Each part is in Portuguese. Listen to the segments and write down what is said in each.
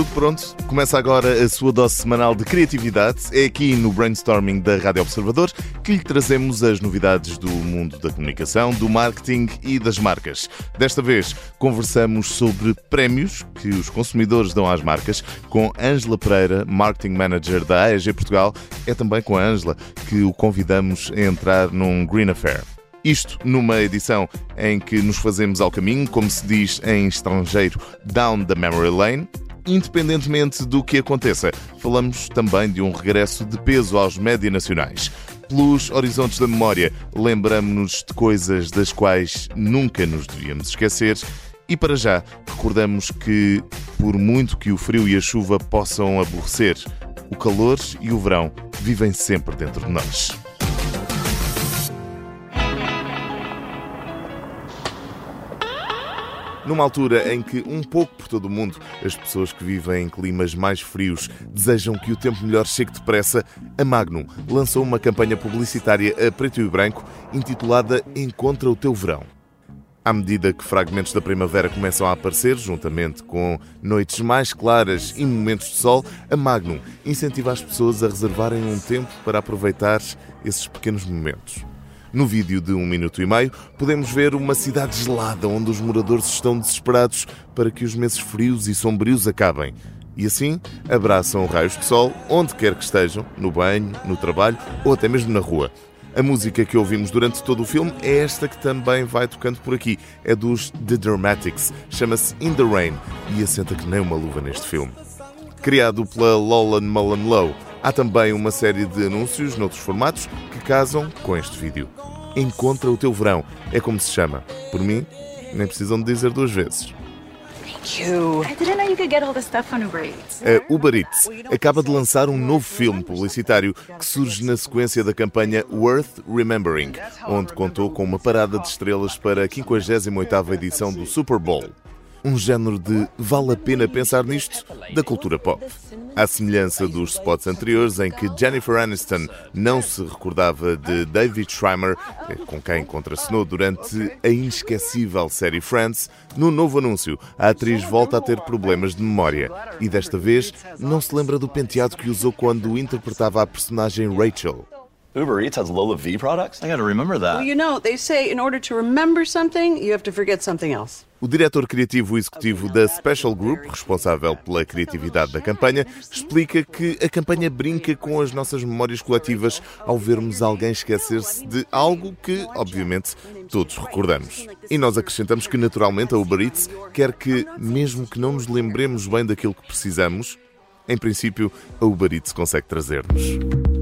Tudo pronto? Começa agora a sua dose semanal de criatividade. É aqui no Brainstorming da Rádio Observador que lhe trazemos as novidades do mundo da comunicação, do marketing e das marcas. Desta vez conversamos sobre prémios que os consumidores dão às marcas com Ângela Pereira, Marketing Manager da AEG Portugal. É também com a Ângela que o convidamos a entrar num Green Affair. Isto numa edição em que nos fazemos ao caminho, como se diz em estrangeiro, down the memory lane. Independentemente do que aconteça, falamos também de um regresso de peso aos média nacionais. Pelos horizontes da memória, lembramos-nos de coisas das quais nunca nos devíamos esquecer. E para já, recordamos que, por muito que o frio e a chuva possam aborrecer, o calor e o verão vivem sempre dentro de nós. Numa altura em que, um pouco por todo o mundo, as pessoas que vivem em climas mais frios desejam que o tempo melhor chegue depressa, a Magnum lançou uma campanha publicitária a preto e branco intitulada Encontra o Teu Verão. À medida que fragmentos da primavera começam a aparecer, juntamente com noites mais claras e momentos de sol, a Magnum incentiva as pessoas a reservarem um tempo para aproveitar esses pequenos momentos. No vídeo de um minuto e meio, podemos ver uma cidade gelada onde os moradores estão desesperados para que os meses frios e sombrios acabem. E assim abraçam raios de sol onde quer que estejam, no banho, no trabalho ou até mesmo na rua. A música que ouvimos durante todo o filme é esta que também vai tocando por aqui. É dos The Dramatics, chama-se In the Rain e assenta que nem uma luva neste filme. Criado pela Lolan Mullen Lowe, há também uma série de anúncios noutros formatos que casam com este vídeo. Encontra o teu verão, é como se chama. Por mim, nem precisam de dizer duas vezes. A Uber Eats acaba de lançar um novo filme publicitário que surge na sequência da campanha Worth Remembering, onde contou com uma parada de estrelas para a 58ª edição do Super Bowl um género de vale a pena pensar nisto da cultura pop. À semelhança dos spots anteriores em que Jennifer Aniston não se recordava de David Schwimmer, eh, com quem contracenou durante a inesquecível série Friends, no novo anúncio a atriz volta a ter problemas de memória e desta vez não se lembra do penteado que usou quando interpretava a personagem Rachel. Uber Eats has Lola V products? I gotta remember that. Well, you know, they say in order to remember something, you have to forget something else. O diretor criativo executivo da Special Group, responsável pela criatividade da campanha, explica que a campanha brinca com as nossas memórias coletivas ao vermos alguém esquecer-se de algo que, obviamente, todos recordamos. E nós acrescentamos que, naturalmente, a Uber Eats quer que, mesmo que não nos lembremos bem daquilo que precisamos, em princípio, a Uber Eats consegue trazer-nos.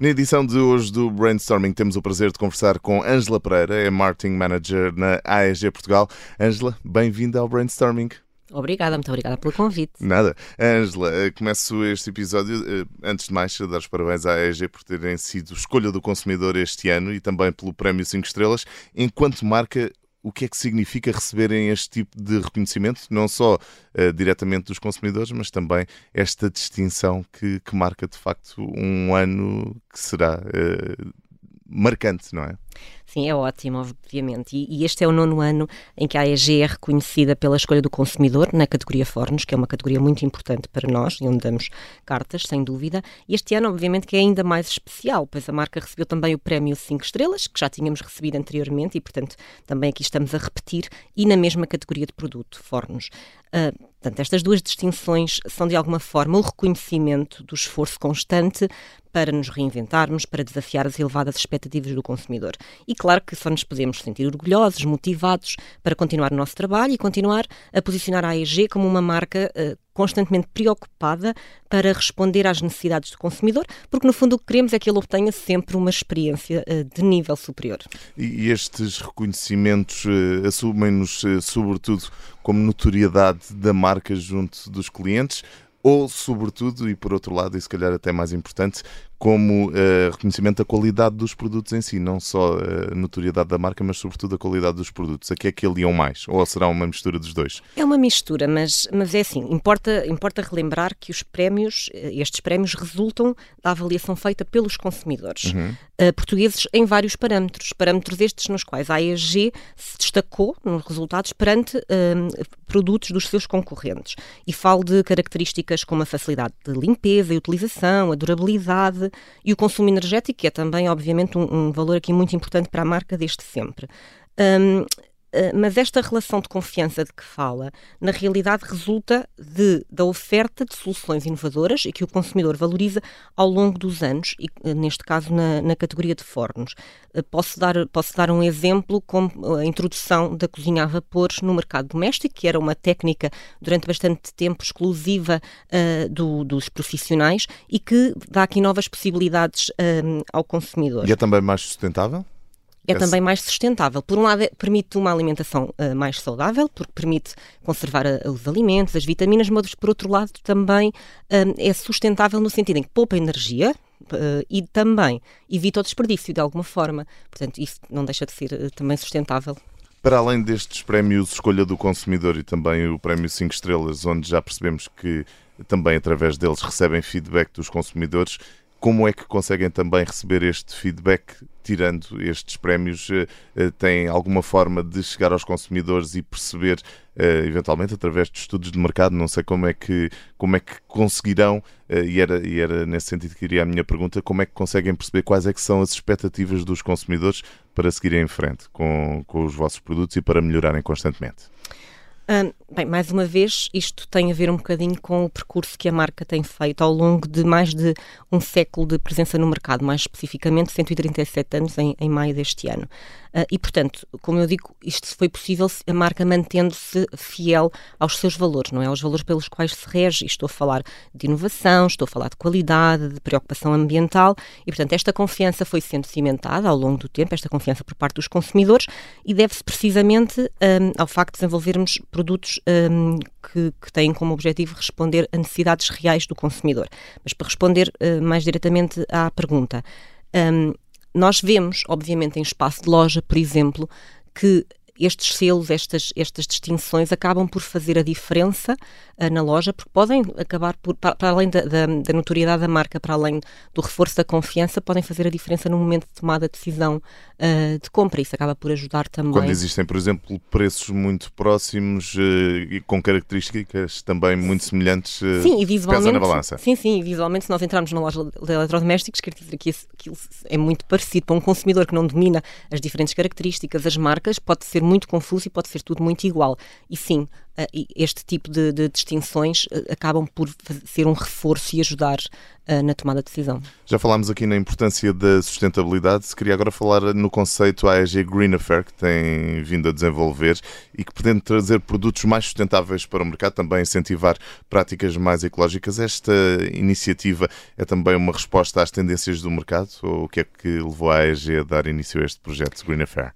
Na edição de hoje do Brainstorming temos o prazer de conversar com Ângela Pereira, é Marketing Manager na AEG Portugal. Ângela, bem-vinda ao Brainstorming. Obrigada, muito obrigada pelo convite. Nada. Ângela, eh, começo este episódio, eh, antes de mais, a dar os parabéns à AEG por terem sido escolha do consumidor este ano e também pelo Prémio 5 Estrelas. Enquanto marca, o que é que significa receberem este tipo de reconhecimento, não só uh, diretamente dos consumidores, mas também esta distinção que, que, marca de facto um ano que será uh, marcante, não é? Sim, é ótimo, obviamente. E, e, este é o nono ano em que a AEG é reconhecida pela escolha do consumidor na categoria Fornos, que é uma categoria muito importante para nós e onde damos cartas, sem dúvida. E este ano, obviamente, que é ainda mais especial, pois a marca recebeu também o prémio 5 estrelas, que já tínhamos recebido anteriormente e, portanto, também aqui estamos a repetir, e na mesma categoria de produto, Fornos. Uh, portanto, estas duas distinções são de alguma forma o reconhecimento do esforço constante para nos reinventarmos, para desafiar as elevadas expectativas do consumidor. E claro que só nos podemos sentir orgulhosos, motivados para continuar o nosso trabalho e continuar a posicionar a AEG como uma marca uh, constantemente preocupada para responder às necessidades do consumidor, porque no fundo o que queremos é que ele obtenha sempre uma experiência uh, de nível superior. E estes reconhecimentos uh, assumem-nos, sobretudo, como notoriedade da marca junto dos clientes, ou, sobretudo, e por outro lado, e se calhar até mais importante, como uh, reconhecimento da qualidade dos produtos em si, não só a notoriedade da marca, mas sobretudo a qualidade dos produtos. A que é que aliam mais? Ou será uma mistura dos dois? É uma mistura, mas, mas é assim, importa, importa relembrar que os prémios, estes prémios resultam da avaliação feita pelos consumidores uhum. uh, portugueses em vários parâmetros, parâmetros estes nos quais a AEG se destacou nos resultados perante uh, produtos dos seus concorrentes. E falo de características como a facilidade de limpeza e utilização, a durabilidade e o consumo energético, que é também, obviamente, um, um valor aqui muito importante para a marca desde sempre. Um, mas esta relação de confiança de que fala, na realidade resulta de, da oferta de soluções inovadoras e que o consumidor valoriza ao longo dos anos, e eh, neste caso na, na categoria de fornos. Eh, posso dar, posso dar um exemplo como a introdução da cozinha a vapor no mercado doméstico, que era uma técnica durante bastante tempo exclusiva uh, do, dos profissionais e que dá aqui novas possibilidades ao consumidor. E é também mais sustentável? É também mais sustentável. Por um lado, é, permite uma alimentação uh, mais saudável, porque permite conservar a, os alimentos, as vitaminas, mas por outro lado também uh, é sustentável no sentido em que poupa energia, Uh, e também evita o desperdício de alguma forma. Portanto, isso não deixa de ser uh, também sustentável. Para além destes prémios Escolha do Consumidor e também o Prémio 5 Estrelas, onde já percebemos que também através deles recebem feedback dos consumidores, como é que conseguem também receber este feedback, tirando estes prémios? Eh, eh, Tem alguma forma de chegar aos consumidores e perceber, eh, eventualmente através de estudos de mercado, não sei como é que, como é que conseguirão, e era, e era nesse sentido que iria a minha pergunta, como é que conseguem perceber quais é que são as expectativas dos consumidores para seguirem em frente com, com os vossos produtos e para melhorarem constantemente? Bem, mais uma vez, isto tem a ver um bocadinho com o percurso que a marca tem feito ao longo de mais de um século de presença no mercado, mais especificamente 137 anos em, em maio deste ano. Uh, e, portanto, como eu digo, isto foi possível a marca mantendo-se fiel aos seus valores, não é? Aos valores pelos quais se rege. Estou a falar de inovação, estou a falar de qualidade, de preocupação ambiental. E, portanto, esta confiança foi sendo cimentada ao longo do tempo, esta confiança por parte dos consumidores, e deve-se precisamente um, ao facto de desenvolvermos produtos um, que, que, têm como objetivo responder a necessidades reais do consumidor. Mas para responder uh, mais diretamente à pergunta. Um, nós vemos, obviamente, em espaço de loja, por exemplo, que estes selos, estas, estas distinções acabam por fazer a diferença uh, na loja, porque podem acabar por, para, para além da, da, da, notoriedade da marca, para além do reforço da confiança, podem fazer a diferença no momento de tomada de decisão uh, de compra. Isso acaba por ajudar também. Quando existem, por exemplo, preços muito próximos uh, e com características também muito semelhantes, sim, e visualmente, na balança. Sim, sim, visualmente, se nós entrarmos na loja de eletrodomésticos, quer dizer que aquilo é muito parecido para um consumidor que não domina as diferentes características, as marcas, pode ser muito confuso e pode ser tudo muito igual. E sim, uh, este tipo de, de distinções uh, acabam por ser um reforço e ajudar uh, na tomada de decisão. Já falámos aqui na importância da sustentabilidade. Se queria agora falar no conceito AEG Green Affair, que tem vindo a desenvolver e que pretende trazer produtos mais sustentáveis para o mercado, também incentivar práticas mais ecológicas. Esta iniciativa é também uma resposta às tendências do mercado? Ou o que é que levou a AEG a dar início a este projeto Green Affair?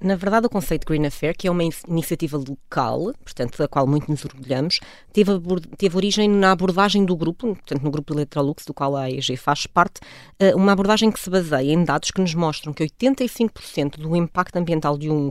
Na verdade, o conceito Green Affair, que é uma iniciativa local, portanto, da qual muito nos orgulhamos, teve, teve origem na abordagem do grupo, portanto, no grupo Electrolux, do qual a AEG faz parte, eh, uma abordagem que se baseia em dados que nos mostram que 85% do impacto ambiental de um,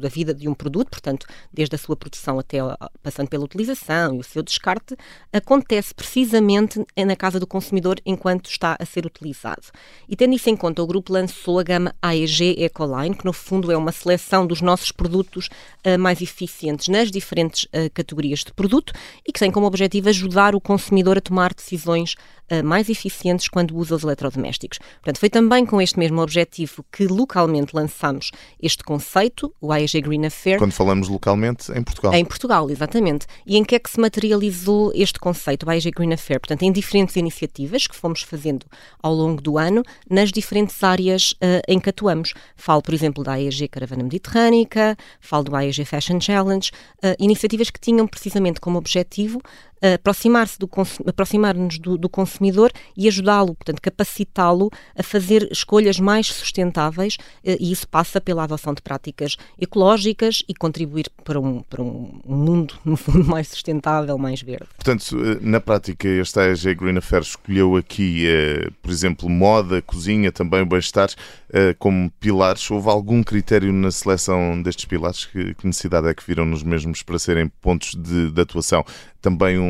da vida de um produto, portanto, desde a sua produção até passando pela utilização e o seu descarte, acontece precisamente na casa do consumidor enquanto está a ser utilizado. E tendo isso em conta, o grupo lançou a gama AEG Ecoline, que no fundo é uma uma seleção dos nossos produtos uh, mais eficientes nas diferentes uh, categorias de produto e que tem como objetivo ajudar o consumidor a tomar decisões uh, mais eficientes quando usa os eletrodomésticos. Portanto, foi também com este mesmo objetivo que localmente lançamos este conceito, o AEG Green Affair. Quando falamos localmente, em Portugal. Em Portugal, exatamente. E em que é que se materializou este conceito, o AEG Green Affair? Portanto, em diferentes iniciativas que fomos fazendo ao longo do ano, nas diferentes áreas em que atuamos. Falo, por exemplo, da AEG Caravana Mediterrânica, falo do AEG Fashion Challenge, uh, iniciativas que tinham precisamente como objetivo aproximar-se do aproximar-nos do, do, consumidor e ajudá-lo, portanto, capacitá-lo a fazer escolhas mais sustentáveis e isso passa pela adoção de práticas ecológicas e contribuir para um, para um mundo, no fundo, mais sustentável, mais verde. Portanto, na prática, esta AEG Green Affair escolheu aqui, por exemplo, moda, cozinha, também o bem-estar como pilares. Houve algum critério na seleção destes pilares? Que, que necessidade é que viram nos mesmos para serem pontos de, de atuação? Também um,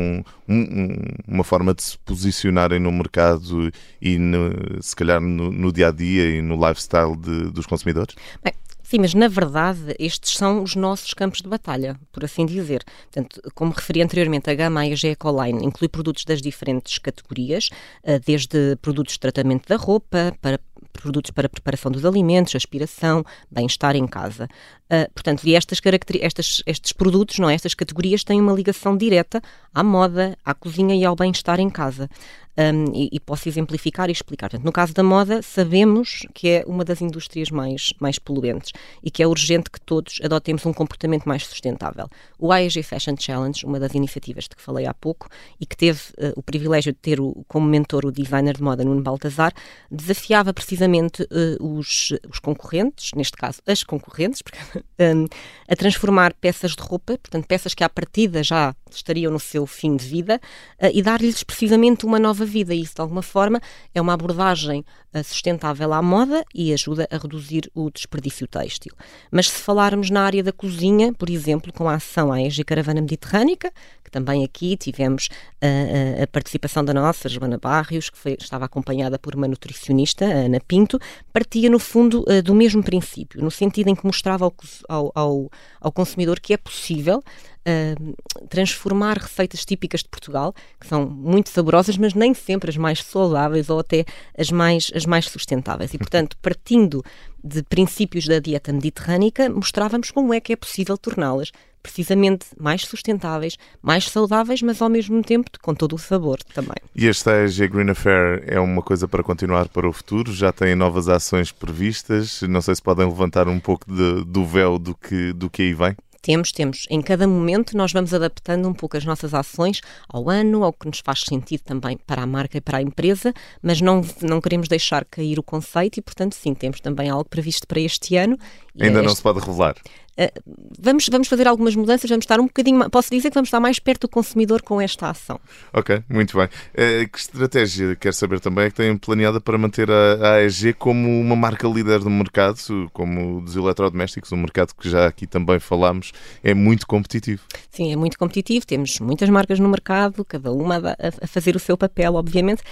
um, uma forma de se posicionarem no mercado e, no, se calhar, no, dia a dia e no lifestyle de, dos consumidores? Bem, Sim, mas na verdade estes são os nossos campos de batalha, por assim dizer. Portanto, como referi anteriormente, a gama AEG Ecoline inclui produtos das diferentes categorias, eh, desde produtos de tratamento da roupa, para produtos para preparação dos alimentos, aspiração, bem-estar em casa. Uh, portanto, e estas, estas, estes produtos, não é? estas categorias têm uma ligação direta à moda, à cozinha e ao bem-estar em casa um, e, e, posso exemplificar e explicar. Portanto, no caso da moda, sabemos que é uma das indústrias mais, mais poluentes e que é urgente que todos adotemos um comportamento mais sustentável. O AEG Fashion Challenge, uma das iniciativas de que falei há pouco e que teve uh, o privilégio de ter o, como mentor o designer de moda Nuno Baltazar, desafiava precisamente uh, os, os concorrentes, neste caso as concorrentes, porque, um, a transformar peças de roupa, portanto, peças que à partida já estariam no seu fim de vida, uh, e dar-lhes precisamente uma nova vida. E isso, de alguma forma, é uma abordagem uh, sustentável à moda e ajuda a reduzir o desperdício têxtil. Mas se falarmos na área da cozinha, por exemplo, com a ação AEG Caravana Mediterrânica, que também aqui tivemos uh, a participação da nossa, Joana Barrios, que foi, estava acompanhada por uma nutricionista, Ana Pinto, partia, no fundo, do mesmo princípio, no sentido em que mostrava ao, ao, ao consumidor que é possível uh, transformar receitas típicas de Portugal, que são muito saborosas, mas nem sempre as mais saudáveis ou até as mais, as mais sustentáveis. E, portanto, partindo de princípios da dieta mediterrânica, mostrávamos como é que é possível torná-las precisamente mais sustentáveis, mais saudáveis, mas ao mesmo tempo com todo o sabor também. E este AEG Green Affair é uma coisa para continuar para o futuro? Já têm novas ações previstas? Não sei se podem levantar um pouco de, do véu do que, do que aí vem. Temos, temos. Em cada momento nós vamos adaptando um pouco as nossas ações ao ano, ao que nos faz sentido também para a marca e para a empresa, mas não, não queremos deixar cair o conceito e, portanto, sim, temos também algo previsto para este ano. Ainda é não este... se pode revelar. Uh, vamos, vamos fazer algumas mudanças, vamos estar um bocadinho. Posso dizer que vamos estar mais perto do consumidor com esta ação. Ok, muito bem. Uh, que estratégia, quer saber também, é que têm planeada para manter a, a AEG como uma marca líder do mercado, como dos eletrodomésticos, um mercado que já aqui também falámos, é muito competitivo. Sim, é muito competitivo. Temos muitas marcas no mercado, cada uma a fazer o seu papel, obviamente,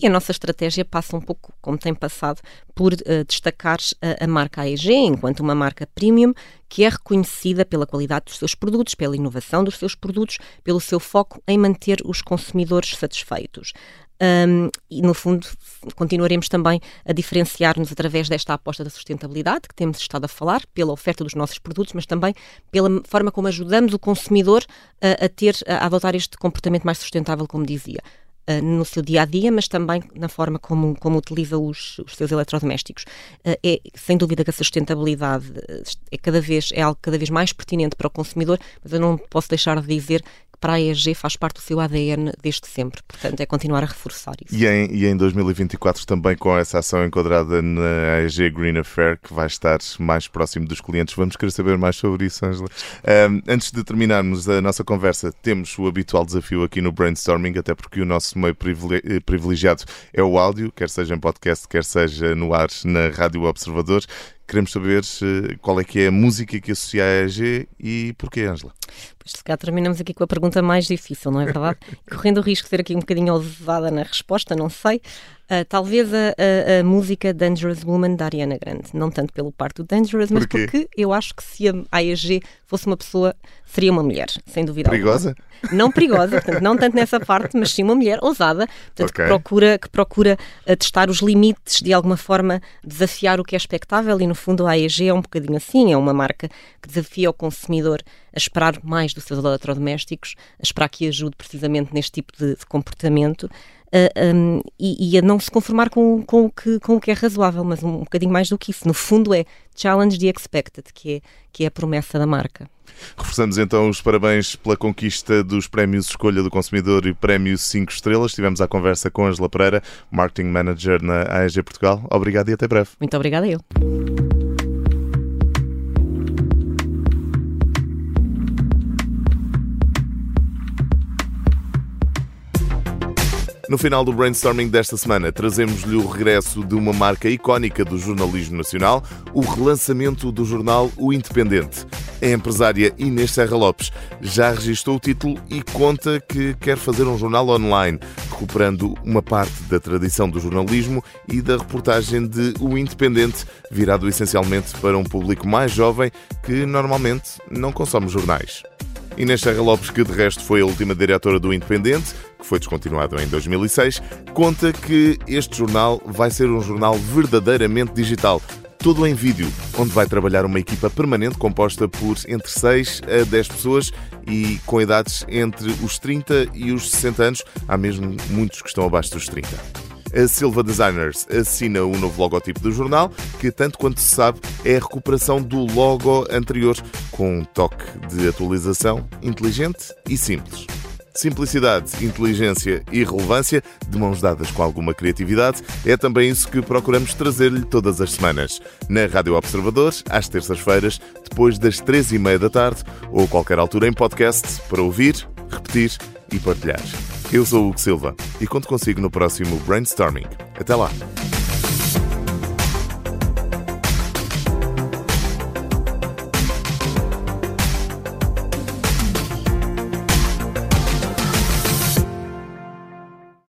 e a nossa estratégia passa um pouco, como tem passado, por uh, destacar a, a, marca AEG enquanto uma marca premium que é reconhecida pela qualidade dos seus produtos, pela inovação dos seus produtos, pelo seu foco em manter os consumidores satisfeitos. Um, e, no fundo, continuaremos também a diferenciar-nos através desta aposta da sustentabilidade, que temos estado a falar, pela oferta dos nossos produtos, mas também pela forma como ajudamos o consumidor a, a ter, a adotar este comportamento mais sustentável, como dizia. Uh, no seu dia a dia, mas também na forma como, como utiliza os, os seus eletrodomésticos. Uh, é sem dúvida que a sustentabilidade é cada vez é algo cada vez mais pertinente para o consumidor, mas eu não posso deixar de dizer para a EG faz parte do seu ADN desde sempre. Portanto, é continuar a reforçar isso. E em, e em 2024 também com essa ação enquadrada na AEG Green Affair, que vai estar mais próximo dos clientes. Vamos querer saber mais sobre isso, Angela. Um, antes de terminarmos a nossa conversa, temos o habitual desafio aqui no Brainstorming, até porque o nosso meio privilegiado é o áudio, quer seja em podcast, quer seja no ar na Rádio Observador. Queremos saber qual é que é a música que associa a EG e porquê, Angela? Pois se cá terminamos aqui com a pergunta mais difícil, não é verdade? Correndo o risco de ser aqui um bocadinho ousada na resposta, não sei. Uh, talvez a, a, a, música Dangerous Woman da Ariana Grande. Não tanto pelo parte do Dangerous, mas Porquê? porque eu acho que se a AEG fosse uma pessoa, seria uma mulher, sem dúvida Perigosa? Alguma. Não perigosa, portanto, não tanto nessa parte, mas sim uma mulher ousada, portanto, okay. que procura, que procura uh, testar os limites, de alguma forma desafiar o que é expectável e no fundo a AEG é um bocadinho assim, é uma marca que desafia o consumidor a esperar mais dos seus eletrodomésticos, a esperar que ajude precisamente neste tipo de, de comportamento uh, um, e, e, a não se conformar com, com, o que, com o que é razoável, mas um, um bocadinho mais do que isso. No fundo é challenge the expected, que é, que é a promessa da marca. Reforçamos então os parabéns pela conquista dos prémios Escolha do Consumidor e Prémio 5 Estrelas. Tivemos a conversa com Angela Pereira, Marketing Manager na AEG Portugal. Obrigado e até breve. Muito obrigada eu. No final do brainstorming desta semana, trazemos-lhe o regresso de uma marca icónica do jornalismo nacional, o relançamento do jornal O Independente. A empresária Inês Serra Lopes já registrou o título e conta que quer fazer um jornal online, recuperando uma parte da tradição do jornalismo e da reportagem de O Independente, virado essencialmente para um público mais jovem que normalmente não consome jornais. Inês Serra Lopes, que de resto foi a última diretora do Independente, que foi descontinuado em 2006, conta que este jornal vai ser um jornal verdadeiramente digital, todo em vídeo, onde vai trabalhar uma equipa permanente composta por entre 6 a 10 pessoas e com idades entre os 30 e os 60 anos. Há mesmo muitos que estão abaixo dos 30. A Silva Designers assina o novo logotipo do jornal, que, tanto quanto se sabe, é a recuperação do logo anterior, com um toque de atualização inteligente e simples. Simplicidade, inteligência e relevância, de mãos dadas com alguma criatividade, é também isso que procuramos trazer-lhe todas as semanas. Na Rádio Observador, às terças-feiras, depois das três e meia da tarde, ou qualquer altura em podcast, para ouvir, repetir e partilhar. Eu sou o Hugo Silva e conto consigo no próximo Brainstorming. Até lá!